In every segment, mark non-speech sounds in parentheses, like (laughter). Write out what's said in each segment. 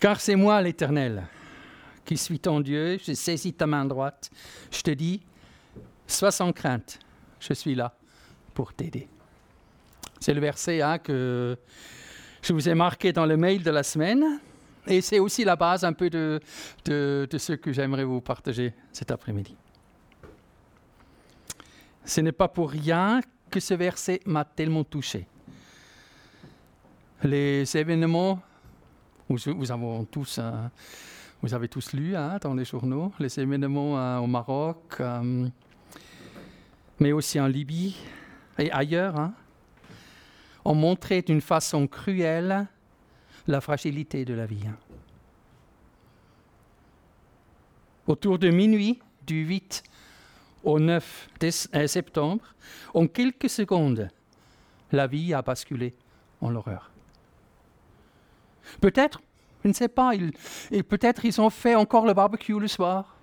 Car c'est moi l'Éternel qui suis ton Dieu, je saisis ta main droite, je te dis, sois sans crainte, je suis là pour t'aider. C'est le verset hein, que je vous ai marqué dans le mail de la semaine. Et c'est aussi la base un peu de, de, de ce que j'aimerais vous partager cet après-midi. Ce n'est pas pour rien que ce verset m'a tellement touché. Les événements, vous, avez tous, lu hein, dans les journaux, les événements euh, au Maroc, euh, mais aussi en Libye et ailleurs, hein, ont montré d'une façon cruelle la fragilité de la vie. Hein. Autour de minuit du 8 au 9 euh, septembre, en quelques secondes, la vie a basculé en l'horreur. Peut-être, je ne sais pas, peut-être ils ont fait encore le barbecue le soir.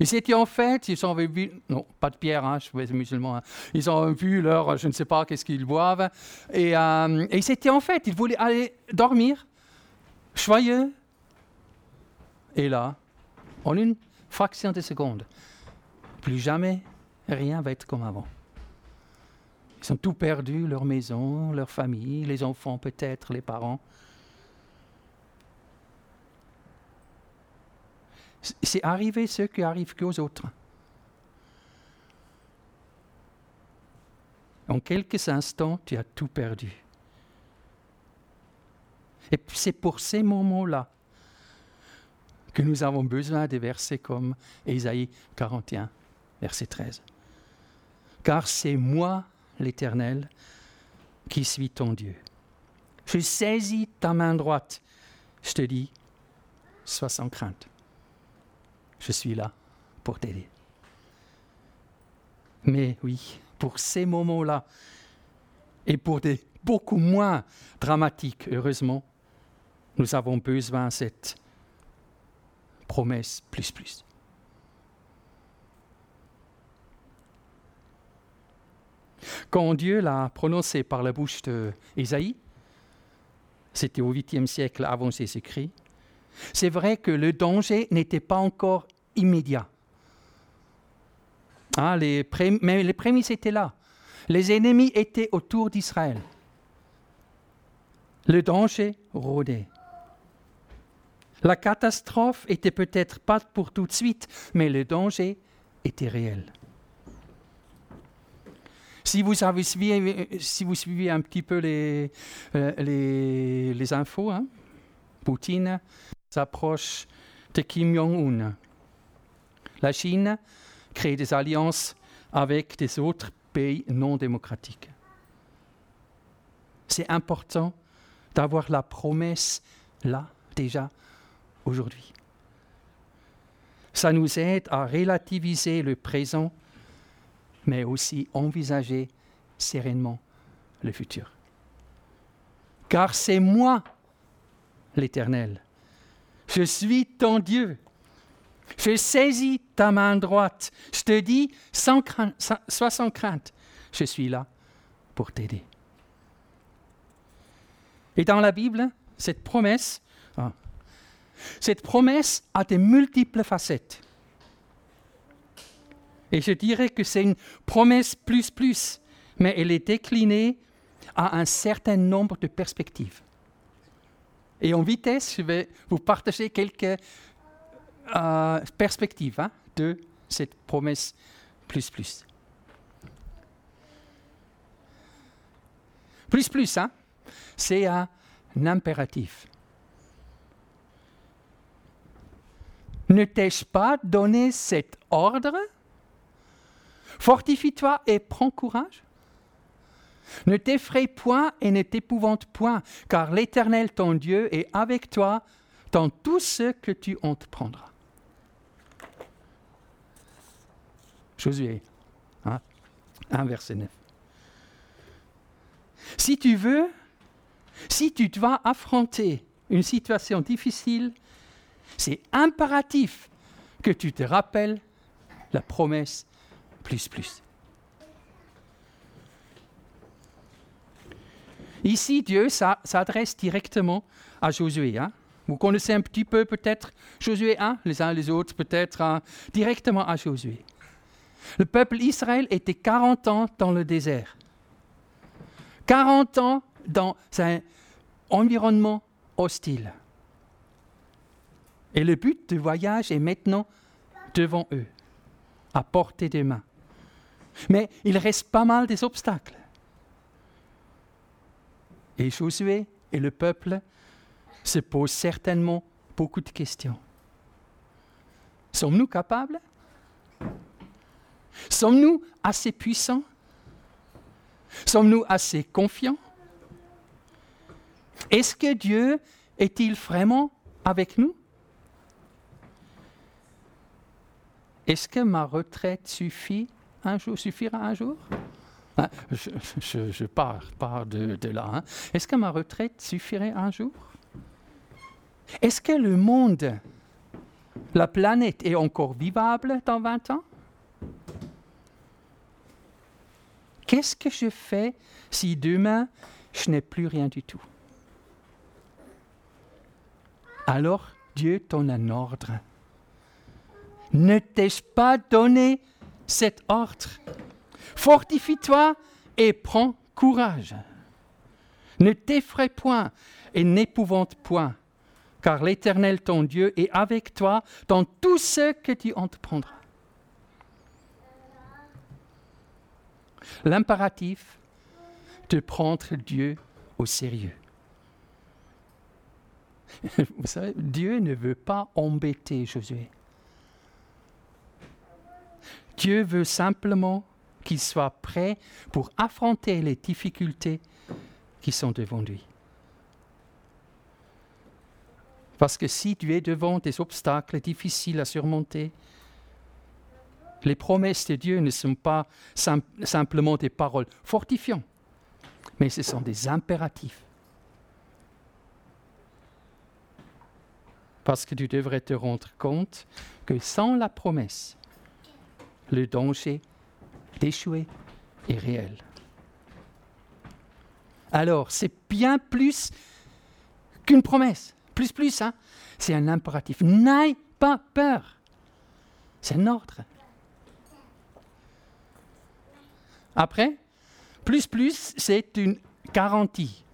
Ils étaient en fait, ils ont vu, non, pas de pierre, hein, je suis musulman, hein. ils ont vu leur, je ne sais pas qu'est-ce qu'ils boivent, et, euh, et ils étaient en fait, ils voulaient aller dormir, joyeux. Et là, en une fraction de seconde, plus jamais rien va être comme avant. Ils ont tout perdu, leur maison, leur famille, les enfants peut-être, les parents. C'est arrivé ce qui arrive qu'aux autres. En quelques instants, tu as tout perdu. Et c'est pour ces moments-là que nous avons besoin de versets comme Ésaïe 41 verset 13. Car c'est moi, l'Éternel, qui suis ton Dieu. Je saisis ta main droite. Je te dis, sois sans crainte. Je suis là pour t'aider. Mais oui, pour ces moments-là, et pour des beaucoup moins dramatiques, heureusement, nous avons besoin de cette promesse plus plus. Quand Dieu l'a prononcé par la bouche d'Ésaïe, c'était au 8e siècle avant ses écrits, c'est vrai que le danger n'était pas encore immédiat. Les mais les prémices étaient là. Les ennemis étaient autour d'Israël. Le danger rôdait. La catastrophe était peut-être pas pour tout de suite, mais le danger était réel. Si vous, avez suivez un petit peu les, euh, infos, hein, Poutine s'approche de Kim Jong-un. La Chine crée des alliances avec des autres pays non démocratiques. C'est important d'avoir la promesse là, déjà, aujourd'hui. Ça nous aide à relativiser le présent mais aussi envisager sereinement le futur. Car c'est moi, l'Éternel. Je suis ton Dieu. Je saisis ta main droite. Je te dis, sans crainte, sois sans crainte, je suis là pour t'aider. Et dans la Bible, cette promesse, ah, cette promesse a de multiples facettes. Et je dirais que c'est une promesse plus plus, mais elle est déclinée à un certain nombre de perspectives. Et en vitesse, je vais vous partager quelques euh, perspectives hein, de cette promesse plus plus. Plus plus, hein, c'est un impératif. Ne t'ai-je pas donné cet ordre? Fortifie-toi et prends courage. Ne t'effraie point et ne t'épouvante point, car l'Éternel ton Dieu est avec toi dans tout ce que tu entreprendras. Josué, hein, 1 verset 9. Si tu veux, si tu dois affronter une situation difficile, c'est impératif que tu te rappelles la promesse plus, plus. Ici, Dieu s'adresse directement à Josué. Hein. Vous connaissez un petit peu peut-être Josué 1, les uns les autres peut-être hein, directement à Josué. Le peuple Israël était 40 ans dans le désert. 40 ans dans un environnement hostile. Et le but du voyage est maintenant devant eux, à portée des mains. Mais il reste pas mal des obstacles. Et Josué et le peuple se posent certainement beaucoup de questions. Sommes-nous capables? Sommes-nous assez puissants? Sommes-nous assez confiants? Est-ce que Dieu est-il vraiment avec nous? Est-ce que ma retraite suffit un jour, suffira un jour? Ah, je, pars, de, là. Hein. Est-ce que ma retraite suffirait un jour? Est-ce que le monde, la planète est encore vivable dans 20 ans? Qu'est-ce que je fais si demain je n'ai plus rien du tout? Alors Dieu donne un ordre. Ne t'ai-je pas donné cet ordre Fortifie-toi et prends courage. Ne t'effraie point et n'épouvante point, car l'Éternel ton Dieu est avec toi dans tout ce que tu entreprendras. l'impératif de prendre Dieu au sérieux. (laughs) Vous savez, Dieu ne veut pas embêter Josué. Dieu veut simplement qu'il soit prêt pour affronter les difficultés qui sont devant lui. Parce que si tu es devant des obstacles difficiles à surmonter, les promesses de Dieu ne sont pas simplement des paroles fortifiantes, mais ce sont des impératifs. Parce que tu devrais te rendre compte que sans la promesse, le danger d'échouer est réel. Alors, c'est bien plus qu'une promesse. Plus, plus, hein? C'est un impératif. N'aie pas peur. C'est un ordre. Après, plus plus, c'est une garantie.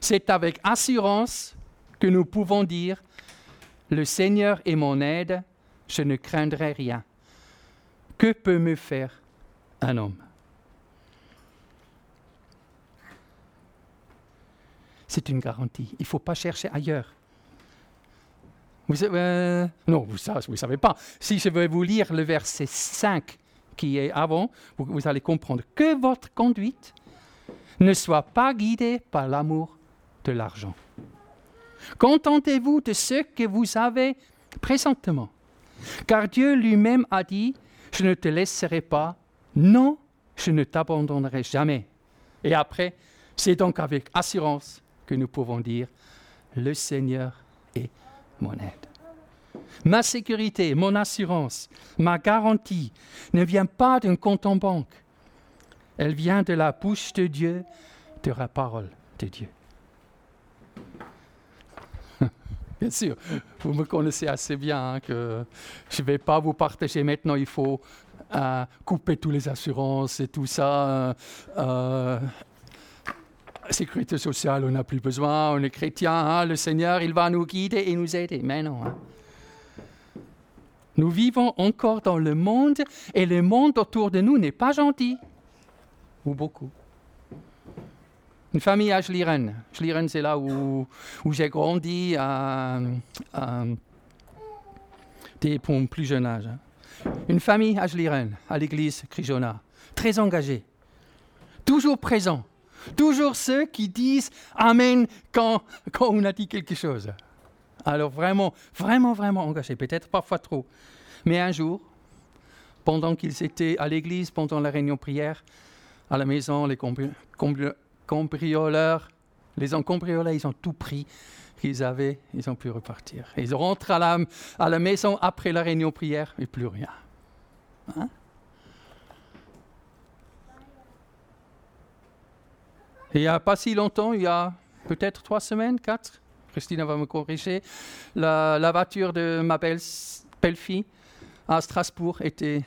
C'est avec assurance que nous pouvons dire, le Seigneur est mon aide, je ne craindrai rien. Que peut me faire un homme? C'est une garantie. Il ne faut pas chercher ailleurs. Euh, non, vous ne savez pas. Si je vais vous lire le verset 5 qui est avant, vous, allez comprendre que votre conduite ne soit pas guidée par l'amour de l'argent. Contentez-vous de ce que vous avez présentement, car Dieu lui-même a dit, je ne te laisserai pas, non, je ne t'abandonnerai jamais. Et après, c'est donc avec assurance que nous pouvons dire, le Seigneur est mon aide. Ma sécurité, mon assurance, ma garantie ne vient pas d'un compte en banque. Elle vient de la bouche de Dieu, de la parole de Dieu. (laughs) Bien sûr, vous me connaissez assez bien hein, que je ne vais pas vous partager maintenant, il faut euh, couper toutes les assurances et tout ça. Euh, euh, sécurité sociale, on n'a plus besoin, on est chrétien, hein, le Seigneur, il va nous guider et nous aider. Mais non. Hein. Nous vivons encore dans le monde et le monde autour de nous n'est pas gentil. Ou beaucoup. Une famille à Schlieren. Schlieren, c'est là où, où j'ai grandi à, pour plus jeune âge. Hein. Une famille à Schlieren, à l'église Crijona. Très engagée. Toujours présent. Toujours ceux qui disent Amen quand, quand on a dit quelque chose. Alors vraiment, vraiment, vraiment engagés, peut-être parfois trop. Mais un jour, pendant qu'ils étaient à l'église, pendant la réunion prière, à la maison, les cambrioleurs, les encombrioleurs, ils ont tout pris qu'ils avaient, ils ont pu repartir. ils rentrent à la, à la maison après la réunion prière et plus rien. Hein? il n'y a pas si longtemps, il y a peut-être trois semaines, quatre, Christine va me corriger, la, voiture de ma belle-fille à Strasbourg était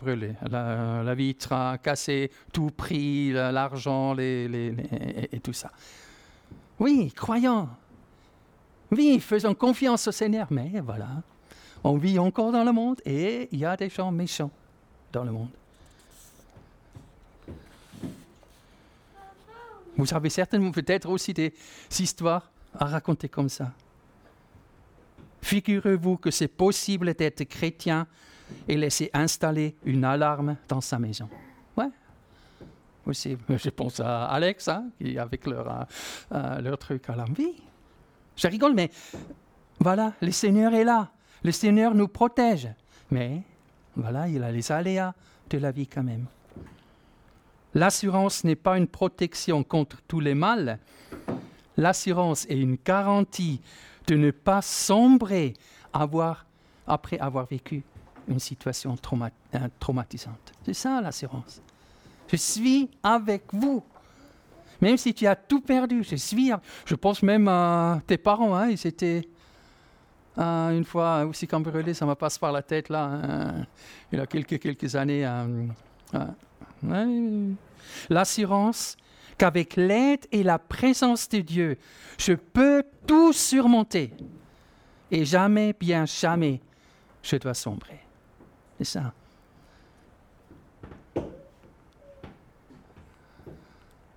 brûlé. La, la, vitre a cassé, tout pris, l'argent et tout ça. Oui, croyons. Oui, faisons confiance au Seigneur. Mais voilà, on vit encore dans le monde et il y a des gens méchants dans le monde. Vous avez certainement peut-être aussi des histoires à raconter comme ça. Figurez-vous que c'est possible d'être chrétien et laisser installer une alarme dans sa maison. Ouais, aussi. (laughs) Je pense à Alex, hein, qui avec leur, euh, euh, leur truc à la vie. Je rigole, mais voilà, le Seigneur est là. Le Seigneur nous protège. Mais voilà, il a les aléas de la vie quand même. L'assurance n'est pas une protection contre tous les mâles. L'assurance est une garantie de ne pas sombrer avoir, après avoir vécu une situation euh, traumatisante. C'est ça l'assurance. Je suis avec vous. Même si tu as tout perdu, je suis. Je pense même à tes parents, hein, ils étaient euh, une fois aussi cambriolés, ça me passe par la tête là, hein, il y a quelques, années. Euh, l'assurance qu'avec l'aide et la présence de Dieu, je peux tout surmonter. Et jamais, bien jamais, je dois sombrer. C'est ça.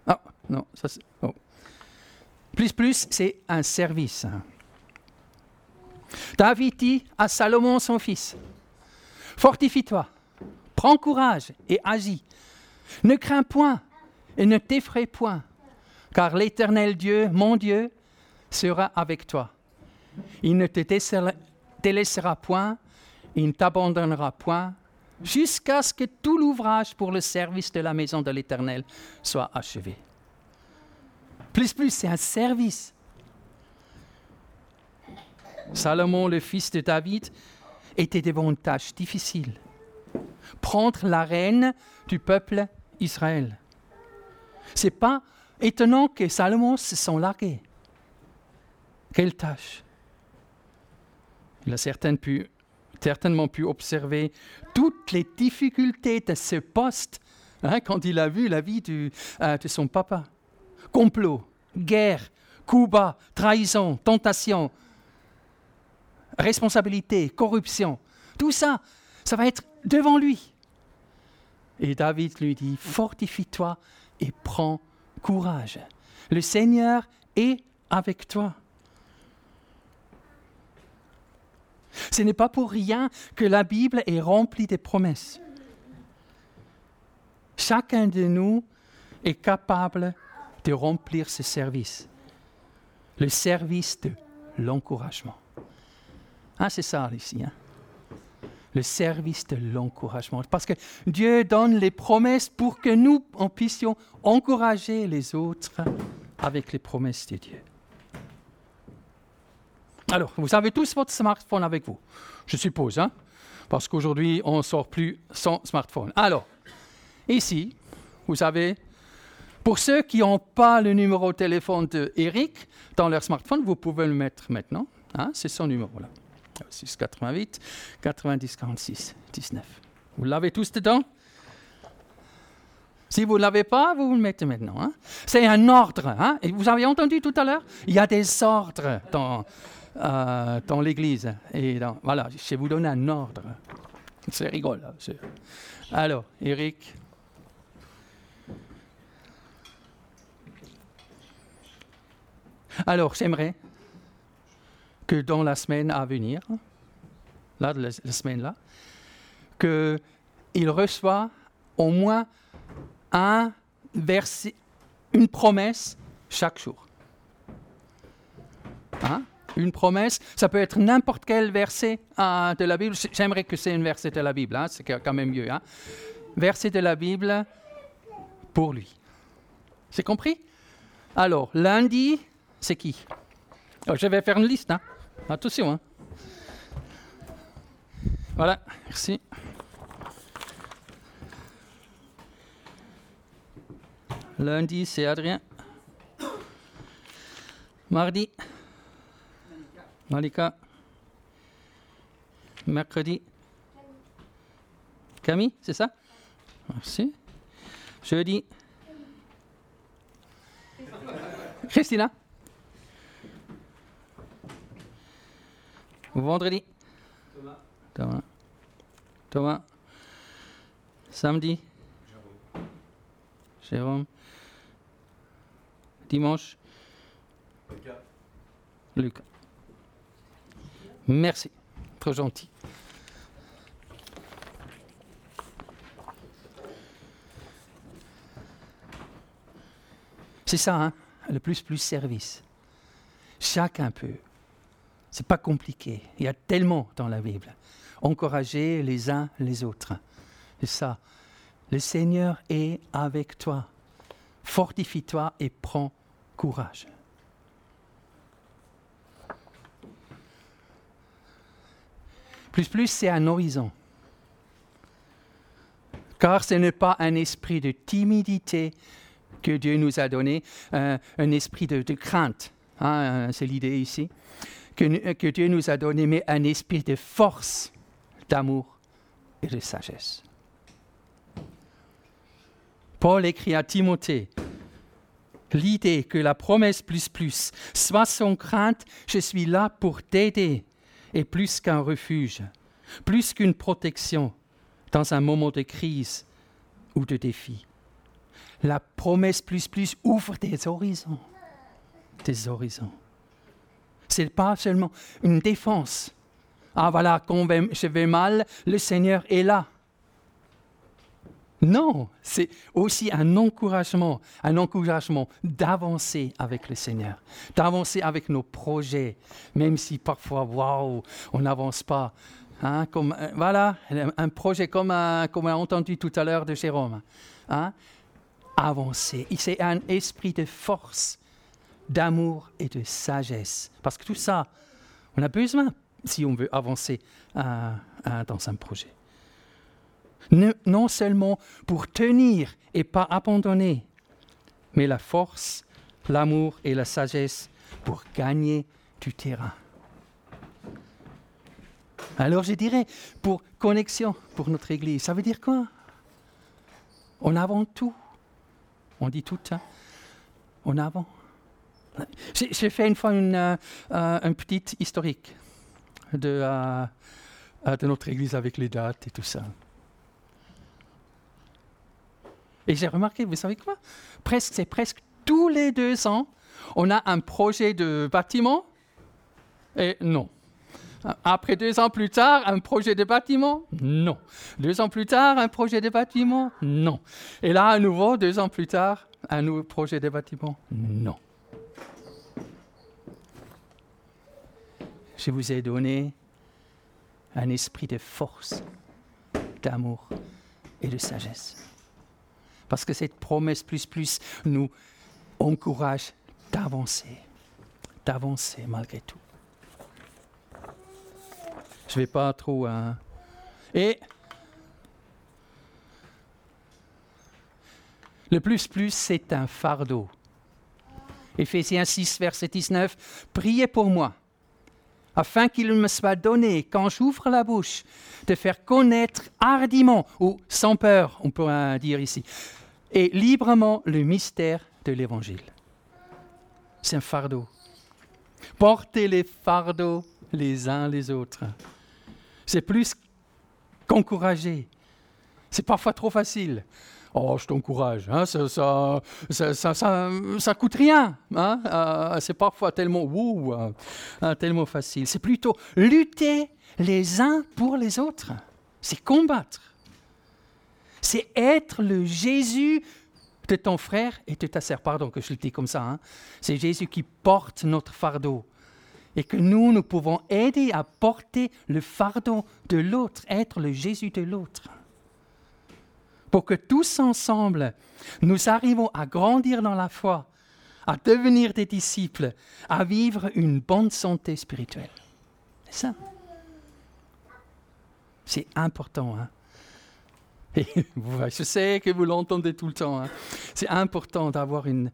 Ah, non, ça. Oh. Plus, plus, c'est un service. David dit à Salomon, son fils Fortifie-toi, prends courage et agis. Ne crains point et ne t'effraie point, car l'Éternel Dieu, mon Dieu, sera avec toi. Il ne te délaissera point, il ne t'abandonnera point, jusqu'à ce que tout l'ouvrage pour le service de la maison de l'Éternel soit achevé. Plus, plus, c'est un service. Salomon, le fils de David, était devant une tâche difficile. Prendre la reine du peuple Israël. C'est pas étonnant que Salomon se sent largué. Quelle tâche Il a certainement pu, certainement pu observer toutes les difficultés de ce poste hein, quand il a vu la vie euh, de son papa. Complot, guerre, coup trahison, tentation, responsabilité, corruption. Tout ça, ça va être devant lui. Et David lui dit, fortifie-toi et prends courage. Le Seigneur est avec toi. Ce n'est pas pour rien que la Bible est remplie de promesses. Chacun de nous est capable de remplir ce service, le service de l'encouragement. Ah, c'est ça ici. Hein? Le service de l'encouragement. Parce que Dieu donne les promesses pour que nous puissions encourager les autres avec les promesses de Dieu. Alors, vous avez tous votre smartphone avec vous, je suppose, hein? parce qu'aujourd'hui, on ne sort plus sans smartphone. Alors, ici, vous avez, pour ceux qui n'ont pas le numéro de téléphone d'Eric dans leur smartphone, vous pouvez le mettre maintenant. Hein? C'est son numéro là. 6 88 90 46 19. Vous l'avez tous dedans? Si vous ne l'avez pas, vous le mettez maintenant. Hein? C'est un ordre. Hein? Et vous avez entendu tout à l'heure? Il y a des ordres dans, euh, dans l'Église. Et voilà, je vais vous donner un ordre. C'est rigolo. Alors, Eric. Alors, j'aimerais que dans la semaine à venir, là, la, semaine-là, qu'il reçoit au moins un verset, une promesse chaque jour. Hein? Une promesse, ça peut être n'importe quel verset euh, de la Bible. J'aimerais que c'est un verset de la Bible, hein? c'est quand même mieux. Hein? Verset de la Bible pour lui. C'est compris? Alors, lundi, c'est qui? Oh, Je vais faire une liste. Hein? Attention. Hein. Voilà, merci. Lundi, c'est Adrien. Mardi, Malika. Mercredi. Camille, c'est ça? Merci. Jeudi. Christina. Vendredi. Thomas. Thomas. Thomas. Samedi. Jérôme. Dimanche. Lucas. Lucas. Merci. Trop gentil. C'est ça, hein, le plus plus service. Chacun peut. C'est pas compliqué. Il y a tellement dans la Bible. Encourager les uns les autres. C'est ça. Le Seigneur est avec toi. Fortifie-toi et prends courage. Plus plus, c'est un horizon. Car ce n'est pas un esprit de timidité que Dieu nous a donné, euh, un esprit de, crainte. Hein, euh, c'est l'idée ici. Que, que Dieu nous a donné, mais un esprit de force, d'amour et de sagesse. Paul écrit à Timothée, l'idée que la promesse plus plus soit sans crainte, je suis là pour t'aider, est plus qu'un refuge, plus qu'une protection dans un moment de crise ou de défi. La promesse plus plus ouvre des horizons, des horizons. Ce n'est pas seulement une défense. Ah voilà, quand je vais mal, le Seigneur est là. Non, c'est aussi un encouragement, un encouragement d'avancer avec le Seigneur, d'avancer avec nos projets, même si parfois, waouh, on n'avance pas. Hein, comme, euh, voilà, un projet comme, comme on a entendu tout à l'heure de Jérôme. Hein, avancer. C'est un esprit de force, d'amour et de sagesse. Parce que tout ça, on a besoin si on veut avancer euh, euh, dans un projet non seulement pour tenir et pas abandonner, mais la force, l'amour et la sagesse pour gagner du terrain. Alors je dirais, pour connexion, pour notre Église, ça veut dire quoi? On avant tout. On dit tout, hein On avant. J'ai fait une fois une, euh, euh, un petit historique de, euh, de notre Église avec les dates et tout ça. Et j'ai remarqué, vous savez quoi? Presque, c'est presque tous les deux ans, on a un projet de bâtiment. Et non. Après deux ans plus tard, un projet de bâtiment? Non. Deux ans plus tard, un projet de bâtiment? Non. Et là, à nouveau, deux ans plus tard, un nouveau projet de bâtiment? Non. Je vous ai donné un esprit de force, d'amour et de sagesse. Parce que cette promesse plus plus nous encourage d'avancer, d'avancer malgré tout. Je ne vais pas trop... Hein. Et le plus plus, c'est un fardeau. Éphésiens 6, verset 19, Priez pour moi, afin qu'il me soit donné, quand j'ouvre la bouche, de faire connaître hardiment, ou sans peur, on pourrait dire ici, et librement le mystère de l'Évangile. C'est un fardeau. Portez les fardeaux les uns les autres. C'est plus qu'encourager. C'est parfois trop facile. Oh, je t'encourage. Hein, ça, ça, ça, ça, coûte rien. Hein, euh, c'est parfois tellement, wouh, euh, tellement facile. C'est plutôt lutter les uns pour les autres. C'est combattre c'est être le Jésus de ton frère et de ta sœur. Pardon que je le dis comme ça. Hein. C'est Jésus qui porte notre fardeau. Et que nous, nous pouvons aider à porter le fardeau de l'autre, être le Jésus de l'autre. Pour que tous ensemble, nous arrivons à grandir dans la foi, à devenir des disciples, à vivre une bonne santé spirituelle. C'est ça. C'est important. Hein? (laughs) je sais que vous l'entendez tout le temps. Hein. C'est important d'avoir une,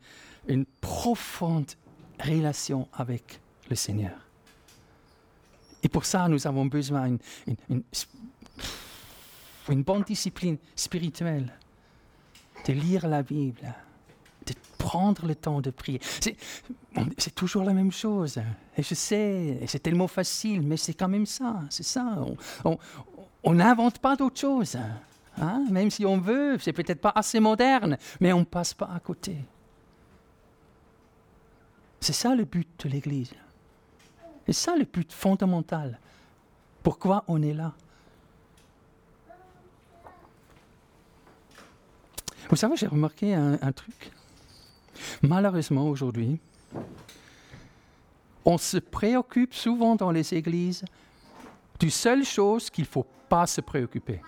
une profonde relation avec le Seigneur. Et pour ça, nous avons besoin d'une une, bonne discipline spirituelle, de lire la Bible, de prendre le temps de prier. C'est toujours la même chose. Et je sais, c'est tellement facile, mais c'est quand même ça. C'est ça. On n'invente pas d'autre chose. Hein? Même si on veut, c'est peut-être pas assez moderne, mais on ne passe pas à côté. C'est ça le but de l'Église. C'est ça le but fondamental. Pourquoi on est là? Vous savez, j'ai remarqué un, truc. Malheureusement, aujourd'hui, on se préoccupe souvent dans les églises du seule chose qu'il ne faut pas se préoccuper.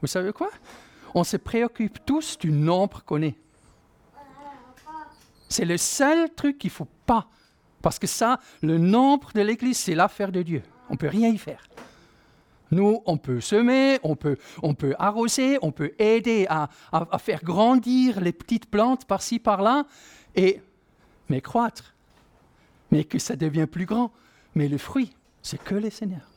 Vous savez quoi? On se préoccupe tous du nombre qu'on est. C'est le seul truc qu'il ne faut pas. Parce que ça, le nombre de l'Église, c'est l'affaire de Dieu. On ne peut rien y faire. Nous, on peut semer, on peut, on peut arroser, on peut aider à, faire grandir les petites plantes par-ci, par-là, et, mais croître. Mais que ça devient plus grand. Mais le fruit, c'est que le Seigneur.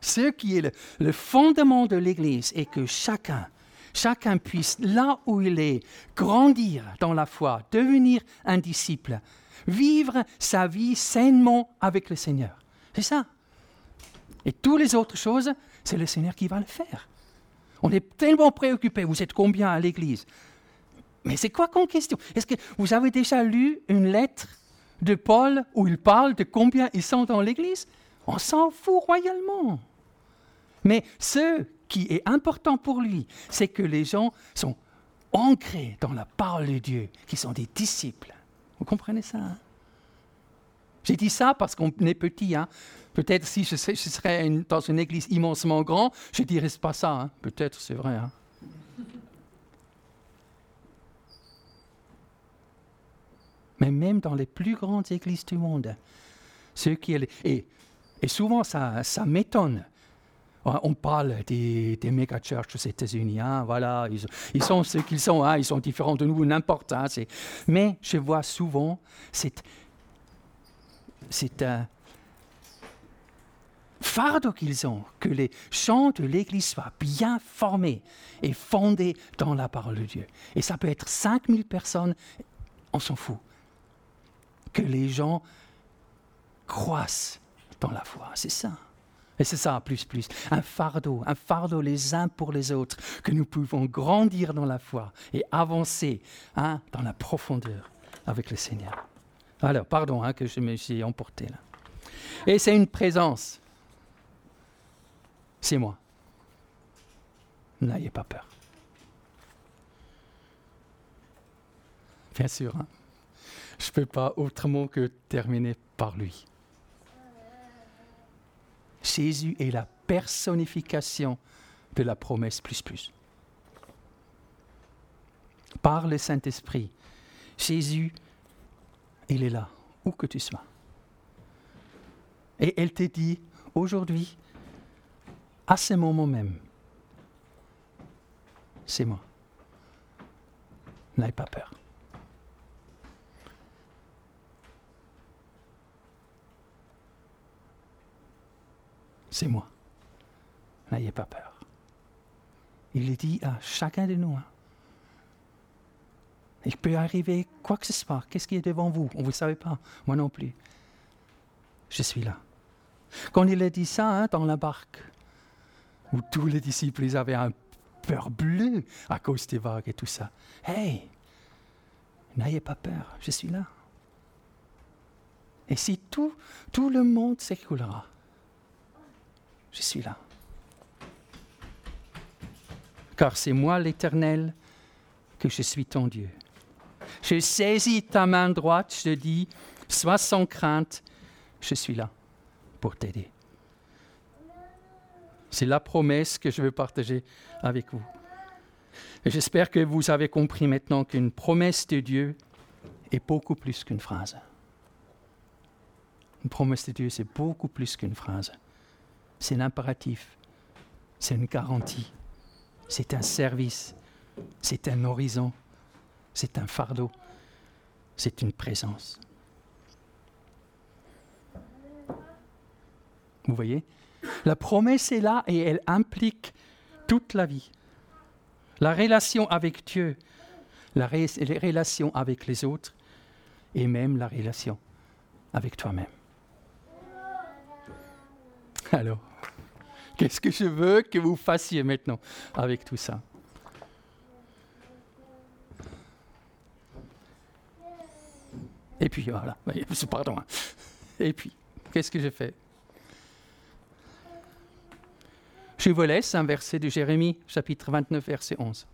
Ce qui est le, le fondement de l'Église est que chacun, chacun puisse, là où il est, grandir dans la foi, devenir un disciple, vivre sa vie sainement avec le Seigneur. C'est ça. Et toutes les autres choses, c'est le Seigneur qui va le faire. On est tellement préoccupé. Vous êtes combien à l'église? Mais c'est quoi comme question? Est-ce que vous avez déjà lu une lettre de Paul où il parle de combien ils sont dans l'église? On s'en fout royalement. Mais ce qui est important pour lui, c'est que les gens sont ancrés dans la parole de Dieu, qui sont des disciples. Vous comprenez ça hein? J'ai dit ça parce qu'on est petit. Hein. Peut-être si je, serais dans une église immensement grande, je ne dirais pas ça. Hein. Peut-être, c'est vrai. Hein. Mais même dans les plus grandes églises du monde, ceux qui... Et, et souvent, ça, ça m'étonne. On parle des, des méga churches aux États-Unis, hein, voilà, ils, ils, sont ce qu'ils sont, hein, ils sont différents de nous, n'importe. Hein, mais je vois souvent cette, un fardeau qu'ils ont que les chants de l'Église soient bien formés et fondés dans la parole de Dieu. Et ça peut être 5000 personnes, on s'en fout. Que les gens croissent dans la foi, c'est ça. Et c'est ça, plus, plus. Un fardeau, un fardeau les uns pour les autres, que nous pouvons grandir dans la foi et avancer hein, dans la profondeur avec le Seigneur. Alors, pardon hein, que je me suis emporté là. Et c'est une présence. C'est moi. N'ayez pas peur. Bien sûr, hein. je ne peux pas autrement que terminer par lui. Jésus est la personnification de la promesse plus plus. Par le Saint-Esprit, Jésus il est là, où que tu sois. Et elle te dit aujourd'hui, à ce moment même, c'est moi. N'aie pas peur. C'est moi. N'ayez pas peur. Il le dit à chacun de nous. Hein. Il peut arriver quoi que ce soit. Qu'est-ce qui est devant vous? On ne vous savez pas. Moi non plus. Je suis là. Quand il a dit ça hein, dans la barque, où tous les disciples avaient un peur bleu à cause des vagues et tout ça. Hey, n'ayez pas peur, je suis là. Et si tout, tout le monde s'écoulera, je suis là. Car c'est moi l'Éternel que je suis ton Dieu. Je saisis ta main droite, je dis, sois sans crainte, je suis là pour t'aider. C'est la promesse que je veux partager avec vous. j'espère que vous avez compris maintenant qu'une promesse de Dieu est beaucoup plus qu'une phrase. Une promesse de Dieu, c'est beaucoup plus qu'une phrase. C'est l'impératif, c'est une garantie, c'est un service, c'est un horizon, c'est un fardeau, c'est une présence. Vous voyez? La promesse est là et elle implique toute la vie. La relation avec Dieu, la les relations avec les autres et même la relation avec toi-même. Alors, qu'est-ce que je veux que vous fassiez maintenant avec tout ça? Et puis voilà, pardon. Hein. Et puis, qu'est-ce que j'ai fait Je vous laisse un verset de Jérémie, chapitre 29, verset 11.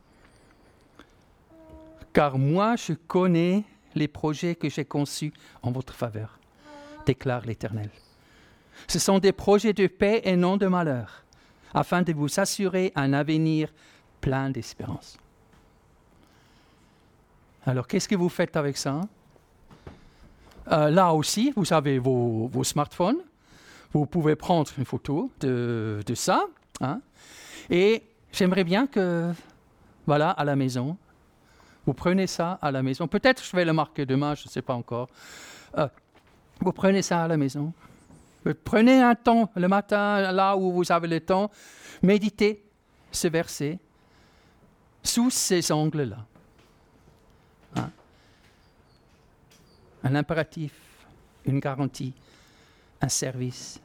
Car moi, je connais les projets que j'ai conçus en votre faveur, déclare l'Éternel. Ce sont des projets de paix et non de malheur, afin de vous assurer un avenir plein d'espérance. Alors, qu'est-ce que vous faites avec ça? Euh, Là aussi, vous avez vos, smartphones. Vous pouvez prendre une photo de, ça. Hein. et j'aimerais bien que, voilà, à la maison, vous prenez ça à la maison. Peut-être je vais le marquer demain, je ne sais pas encore. Euh, vous prenez ça à la maison. Prenez un temps le matin, là où vous avez le temps, méditez ce verset sous ces angles-là. Hein? Un impératif, une garantie, un service,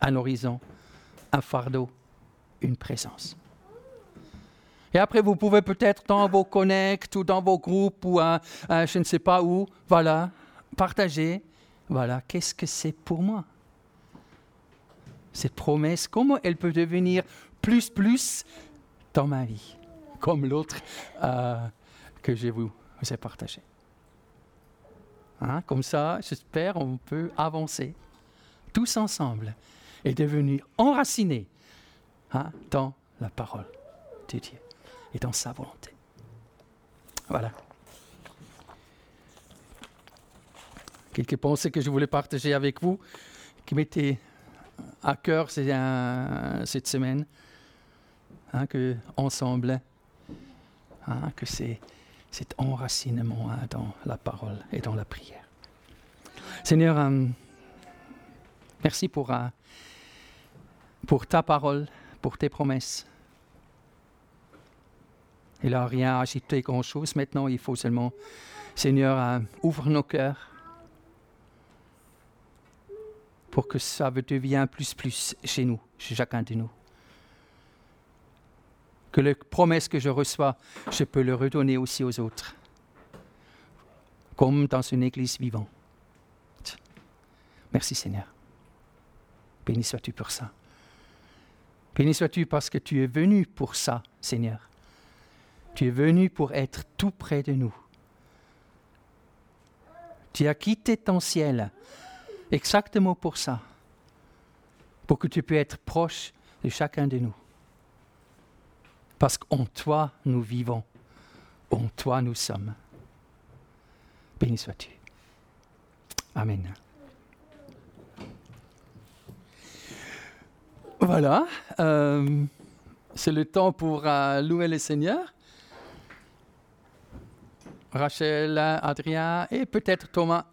un horizon, un fardeau, une présence. Et après, vous pouvez peut-être dans vos connects ou dans vos groupes ou je ne sais pas où, voilà, partager, voilà, qu'est-ce que c'est pour moi? Cette promesse, comment elle peut devenir plus, plus dans ma vie, comme l'autre euh, que je vous, ai partagé? Hein, comme ça, j'espère, on peut avancer tous ensemble et devenir enracinés dans la parole de Dieu et dans sa volonté. Voilà. Quelques pensées que je voulais partager avec vous, qui m'étaient à cœur cette semaine, hein, que ensemble, hein, que c'est cet enracinement hein, dans la parole et dans la prière. Seigneur, euh, merci euh, pour ta parole, pour tes promesses. Il n'a rien à ajouter grand-chose. Maintenant, il faut seulement, Seigneur, euh, ouvre nos cœurs pour que ça devienne plus plus chez nous, chez chacun de nous. Que les promesses que je reçois, je peux les redonner aussi aux autres, comme dans une église vivante. Merci Seigneur. Béni sois-tu pour ça. Béni sois-tu parce que tu es venu pour ça, Seigneur. Tu es venu pour être tout près de nous. Tu as quitté ton ciel exactement pour ça, pour que tu puisses être proche de chacun de nous. Parce qu'en toi, nous vivons, en toi, nous sommes. Béni sois-tu. Amen. Voilà, euh, c'est le temps pour euh, louer le Seigneur. Rachel, Adrien et peut-être Thomas